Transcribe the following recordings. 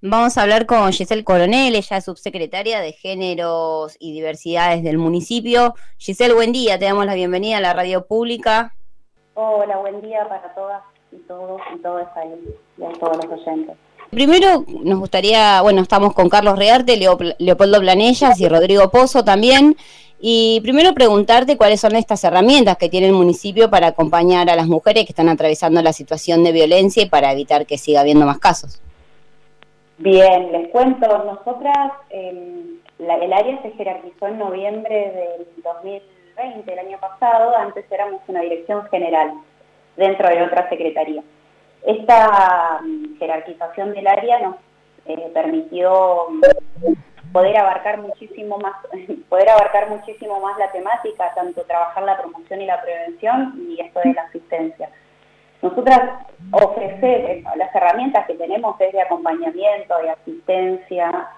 Vamos a hablar con Giselle Coronel, ella es subsecretaria de Géneros y Diversidades del municipio. Giselle, buen día, te damos la bienvenida a la radio pública. Hola, buen día para todas y todos y todas ahí, y a todos los oyentes. Primero nos gustaría, bueno, estamos con Carlos Rearte, Leopoldo Planellas y Rodrigo Pozo también. Y primero preguntarte cuáles son estas herramientas que tiene el municipio para acompañar a las mujeres que están atravesando la situación de violencia y para evitar que siga habiendo más casos. Bien, les cuento, nosotras, em, el área se jerarquizó en noviembre del 2020, el año pasado, antes éramos una dirección general dentro de otra secretaría. Esta mm, jerarquización del área nos eh, permitió poder abarcar muchísimo más, poder abarcar muchísimo más la temática, tanto trabajar la promoción y la prevención y esto de la asistencia. Nosotras ofrecer las herramientas que tenemos es de acompañamiento, de asistencia,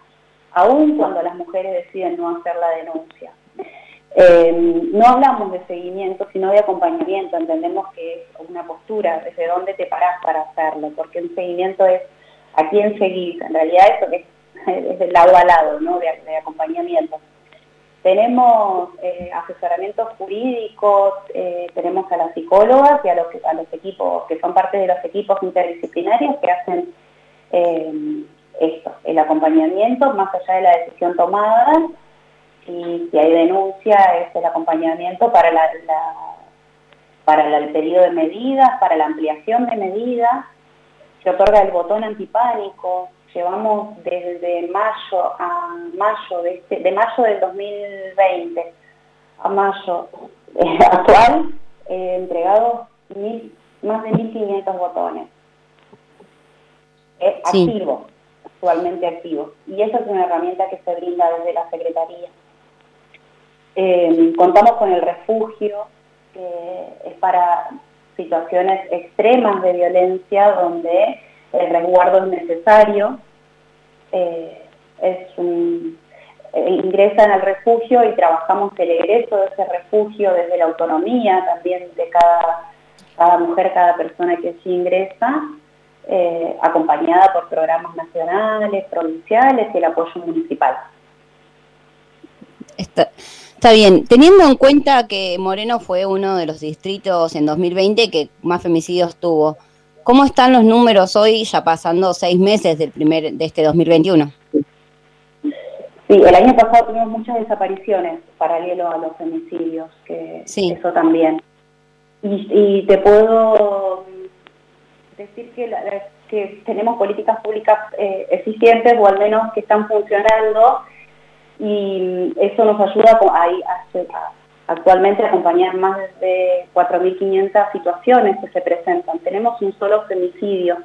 aún cuando las mujeres deciden no hacer la denuncia. Eh, no hablamos de seguimiento, sino de acompañamiento. Entendemos que es una postura, desde dónde te parás para hacerlo, porque el seguimiento es a quién seguís. En realidad eso es, es de lado a lado, ¿no? de acompañamiento. Tenemos eh, asesoramientos jurídicos, eh, tenemos a las psicólogas y a los, a los equipos, que son parte de los equipos interdisciplinarios que hacen eh, esto, el acompañamiento más allá de la decisión tomada. Y si hay denuncia es el acompañamiento para, la, para el pedido de medidas, para la ampliación de medidas, se otorga el botón antipánico, llevamos desde mayo a mayo de, este, de mayo del 2020 a mayo eh, actual eh, entregados más de 1.500 botones eh, activos, actualmente activos. Y esa es una herramienta que se brinda desde la Secretaría. contamos con el refugio, que es para situaciones extremas de violencia donde el resguardo es necesario, eh, eh, ingresan al refugio y trabajamos el egreso de ese refugio desde la autonomía también de cada, mujer, cada persona que allí ingresa, eh, acompañada por programas nacionales, provinciales y el apoyo municipal. Está, bien. Teniendo en cuenta que Moreno fue uno de los distritos en 2020 que más femicidios tuvo, ¿Cómo están los números hoy, ya pasando seis meses del primer de este 2021? Sí, el año pasado tuvimos muchas desapariciones paralelo a los femicidios, que eso también. Y, te puedo decir que, que tenemos políticas públicas eh, eficientes o al menos que están funcionando y eso nos ayuda a, a, actualmente acompañar más de 4.500 situaciones que se presentan. Tenemos un solo femicidio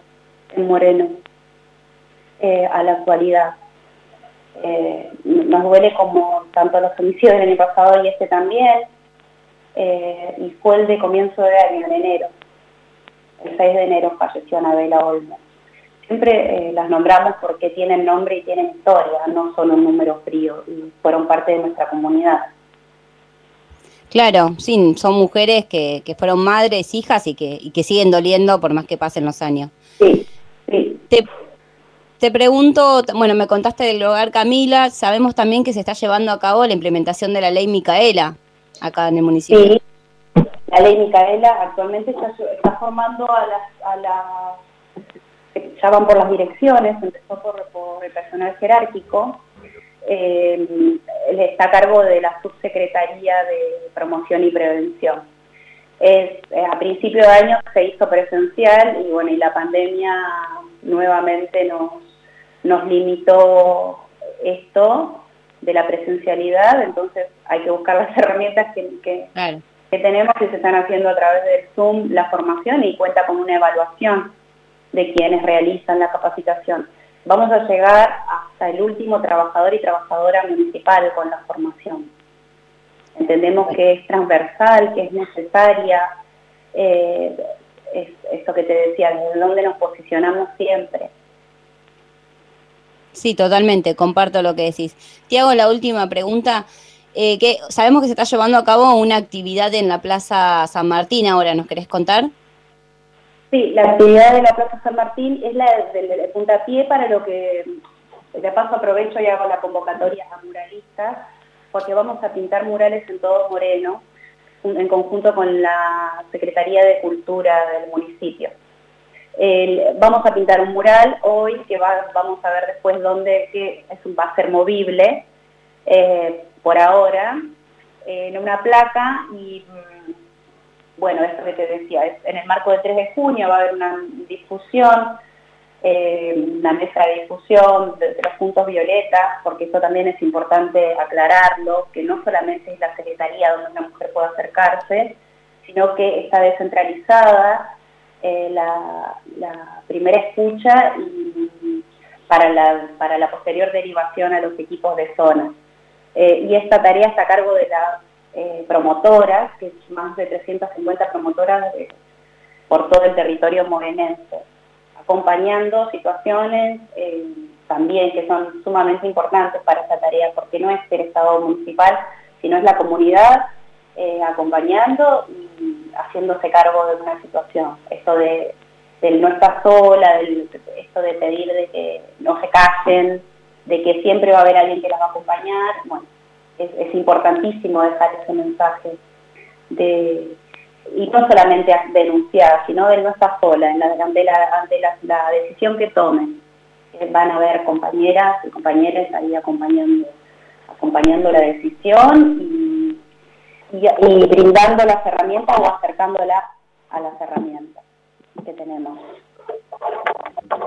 en Moreno eh, a la actualidad. Eh, nos duele como tanto los femicidios del año pasado y este también, eh, y fue el de comienzo de año, en enero. El 6 de enero falleció Anabela Olmo. Siempre las nombramos porque tienen nombre y tienen historia, no son un número frío, y fueron parte de nuestra comunidad. Claro, sí, son mujeres que, que fueron madres, hijas y que, y que siguen doliendo por más que pasen los años. Sí, sí. Te, te pregunto, bueno, me contaste del hogar Camila, sabemos también que se está llevando a cabo la implementación de la ley Micaela acá en el municipio. Sí, la ley Micaela actualmente está, está formando a las, a las, ya van por las direcciones, empezó por, por el personal jerárquico, eh, está a cargo de la subsecretaría de promoción y prevención. Es, eh, a principio de año se hizo presencial y bueno, y la pandemia nuevamente nos, nos limitó esto de la presencialidad, entonces hay que buscar las herramientas que, que, que tenemos y se están haciendo a través del Zoom la formación y cuenta con una evaluación de quienes realizan la capacitación vamos a llegar hasta el último trabajador y trabajadora municipal con la formación. Entendemos que es transversal, que es necesaria, eh, es esto que te decía, desde dónde nos posicionamos siempre. Sí, totalmente, comparto lo que decís. Te hago la última pregunta. Eh, que sabemos que se está llevando a cabo una actividad en la Plaza San Martín ahora, ¿nos querés contar? Sí, la actividad de la Plaza San Martín es la del puntapié para lo que, de paso aprovecho y hago la convocatoria a muralistas, porque vamos a pintar murales en todo Moreno, en conjunto con la Secretaría de Cultura del municipio. vamos a pintar un mural hoy que vamos a ver después dónde que es, va a ser movible eh, por ahora en una placa y mm, bueno, esto que te decía, en el marco del 3 de junio va a haber una difusión, eh, una mesa de difusión de, los puntos violetas, porque eso también es importante aclararlo, que no solamente es la Secretaría donde una mujer puede acercarse, sino que está descentralizada eh, la, primera escucha y para la, para la posterior derivación a los equipos de zona. Eh, y esta tarea está a cargo de la eh, promotoras, que es más de 350 promotoras por todo el territorio morenense, acompañando situaciones eh, también que son sumamente importantes para esta tarea, porque no es el Estado municipal, sino es la comunidad eh, acompañando y haciéndose cargo de una situación. Esto de, del no estar sola, esto de pedir de que no se casen, de que siempre va a haber alguien que las va a acompañar, es, importantísimo dejar ese mensaje de y no solamente denunciar, sino de no estar sola en la, ante, la, decisión que tomen. van a haber compañeras y compañeros ahí acompañando, acompañando la decisión y, y, brindando las herramientas o acercándola a las herramientas que tenemos.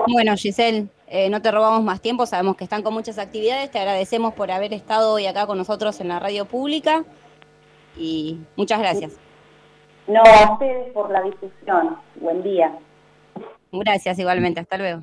Bueno, Giselle, eh, no te robamos más tiempo, sabemos que están con muchas actividades, te agradecemos por haber estado hoy acá con nosotros en la radio pública y muchas gracias. No, a ustedes por la difusión. Buen día. Gracias igualmente, hasta luego.